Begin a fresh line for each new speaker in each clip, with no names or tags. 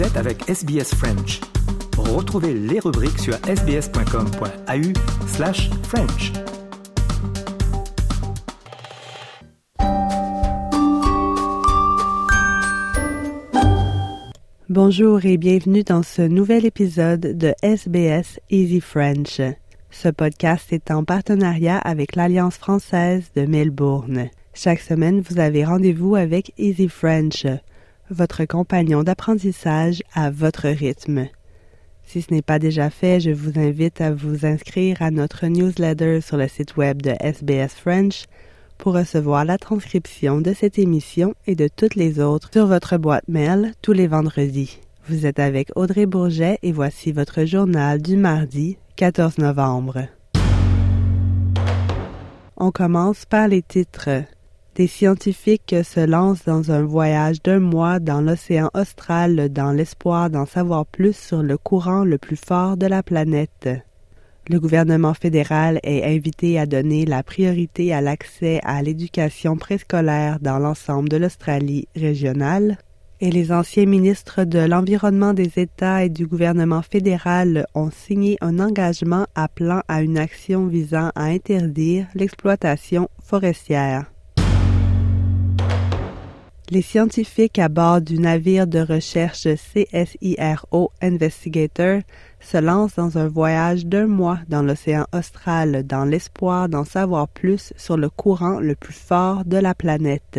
Vous êtes avec SBS French. Retrouvez les rubriques sur sbs.com.au slash French.
Bonjour et bienvenue dans ce nouvel épisode de SBS Easy French. Ce podcast est en partenariat avec l'Alliance française de Melbourne. Chaque semaine, vous avez rendez-vous avec Easy French, votre compagnon d'apprentissage à votre rythme. Si ce n'est pas déjà fait, je vous invite à vous inscrire à notre newsletter sur le site web de SBS French pour recevoir la transcription de cette émission et de toutes les autres sur votre boîte mail tous les vendredis. Vous êtes avec Audrey Bourget et voici votre journal du mardi 14 novembre. On commence par les titres. Des scientifiques se lancent dans un voyage d'un mois dans l'océan austral dans l'espoir d'en savoir plus sur le courant le plus fort de la planète. Le gouvernement fédéral est invité à donner la priorité à l'accès à l'éducation préscolaire dans l'ensemble de l'Australie régionale, et les anciens ministres de l'Environnement des États et du gouvernement fédéral ont signé un engagement appelant à une action visant à interdire l'exploitation forestière. Les scientifiques à bord du navire de recherche CSIRO Investigator se lancent dans un voyage d'un mois dans l'océan austral dans l'espoir d'en savoir plus sur le courant le plus fort de la planète.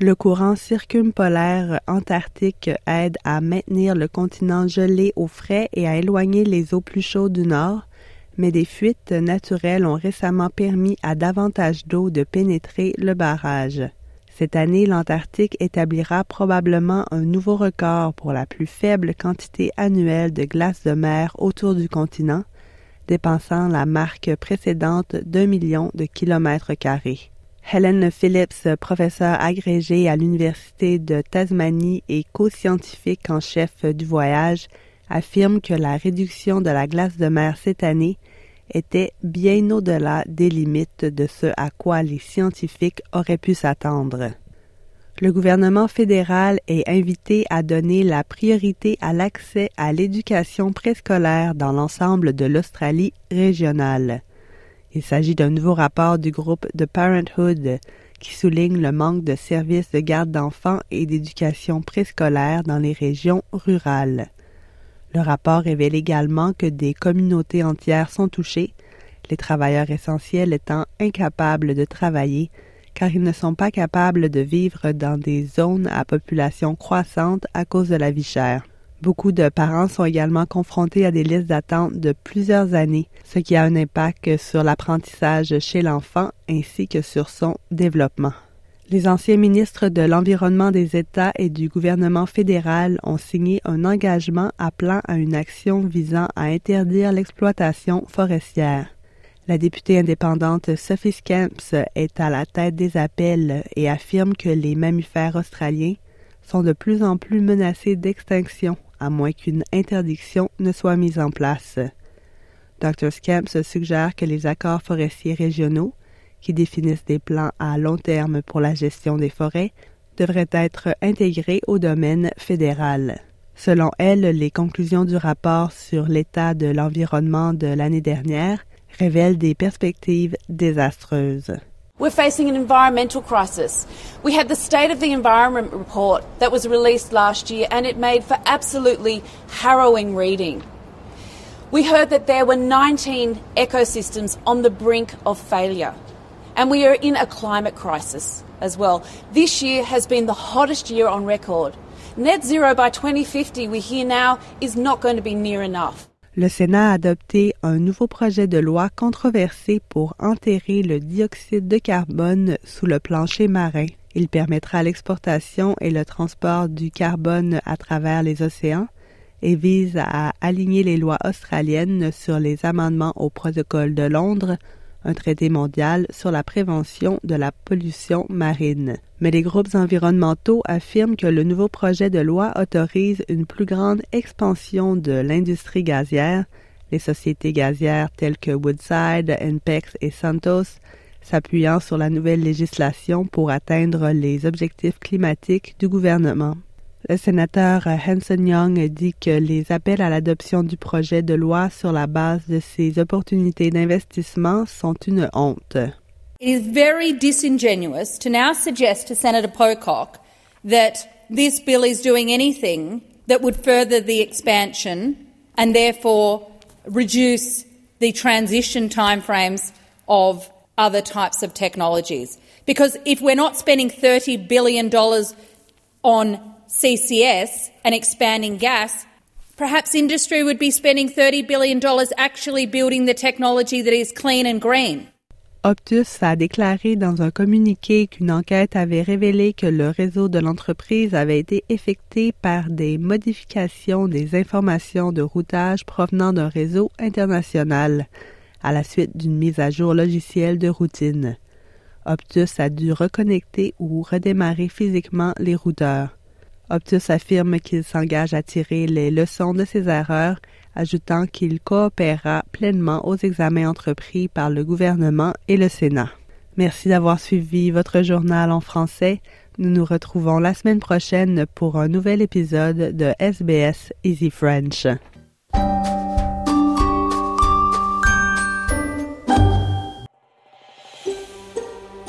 Le courant circumpolaire antarctique aide à maintenir le continent gelé au frais et à éloigner les eaux plus chaudes du nord, mais des fuites naturelles ont récemment permis à davantage d'eau de pénétrer le barrage. Cette année, l'Antarctique établira probablement un nouveau record pour la plus faible quantité annuelle de glace de mer autour du continent, dépensant la marque précédente d'un million de kilomètres carrés. Helen Phillips, professeure agrégée à l'Université de Tasmanie et co-scientifique en chef du voyage, affirme que la réduction de la glace de mer cette année était bien au-delà des limites de ce à quoi les scientifiques auraient pu s'attendre. Le gouvernement fédéral est invité à donner la priorité à l'accès à l'éducation préscolaire dans l'ensemble de l'Australie régionale. Il s'agit d'un nouveau rapport du groupe de Parenthood qui souligne le manque de services de garde d'enfants et d'éducation préscolaire dans les régions rurales. Le rapport révèle également que des communautés entières sont touchées, les travailleurs essentiels étant incapables de travailler car ils ne sont pas capables de vivre dans des zones à population croissante à cause de la vie chère. Beaucoup de parents sont également confrontés à des listes d'attente de plusieurs années, ce qui a un impact sur l'apprentissage chez l'enfant ainsi que sur son développement. Les anciens ministres de l'Environnement des États et du gouvernement fédéral ont signé un engagement appelant à une action visant à interdire l'exploitation forestière. La députée indépendante Sophie Scamps est à la tête des appels et affirme que les mammifères australiens sont de plus en plus menacés d'extinction à moins qu'une interdiction ne soit mise en place. Dr. Scamps suggère que les accords forestiers régionaux qui définissent des plans à long terme pour la gestion des forêts devraient être intégrés au domaine fédéral. Selon elle, les conclusions du rapport sur l'état de l'environnement de l'année dernière révèlent des perspectives désastreuses.
We're facing an environmental crisis. We had the State of the Environment report that was released last year, and it made for absolutely harrowing reading. We heard that there were 19 ecosystems on the brink of failure. And we are in a climate crisis as well. This year has been the hottest year on record. Net zero by 2050, we hear now, is not going to be near enough.
Le Sénat a adopté un nouveau projet de loi controversé pour enterrer le dioxyde de carbone sous le plancher marin. Il permettra l'exportation et le transport du carbone à travers les océans et vise à aligner les lois australiennes sur les amendements au protocole de Londres un traité mondial sur la prévention de la pollution marine. Mais les groupes environnementaux affirment que le nouveau projet de loi autorise une plus grande expansion de l'industrie gazière. Les sociétés gazières telles que Woodside, Inpex et Santos s'appuyant sur la nouvelle législation pour atteindre les objectifs climatiques du gouvernement. Le sénateur Hanson Young dit que les appels à l'adoption du projet de loi sur la base de ces opportunités d'investissement sont une honte.
It is very disingenuous to now suggest to Senator Pocock that this bill is doing anything that would further the expansion and therefore reduce the transition timeframes of other types of technologies. Because if we're not spending $30 billion on CCS and expanding gas, perhaps industry would be spending $30 billion actually building the technology that is clean and green.
Optus a déclaré dans un communiqué qu'une enquête avait révélé que le réseau de l'entreprise avait été effecté par des modifications des informations de routage provenant d'un réseau international à la suite d'une mise à jour logicielle de routine. Optus a dû reconnecter ou redémarrer physiquement les routeurs. Optus affirme qu'il s'engage à tirer les leçons de ses erreurs ajoutant qu'il coopérera pleinement aux examens entrepris par le gouvernement et le Sénat. Merci d'avoir suivi votre journal en français. Nous nous retrouvons la semaine prochaine pour un nouvel épisode de SBS Easy French.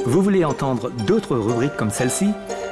Vous voulez entendre d'autres rubriques comme celle-ci?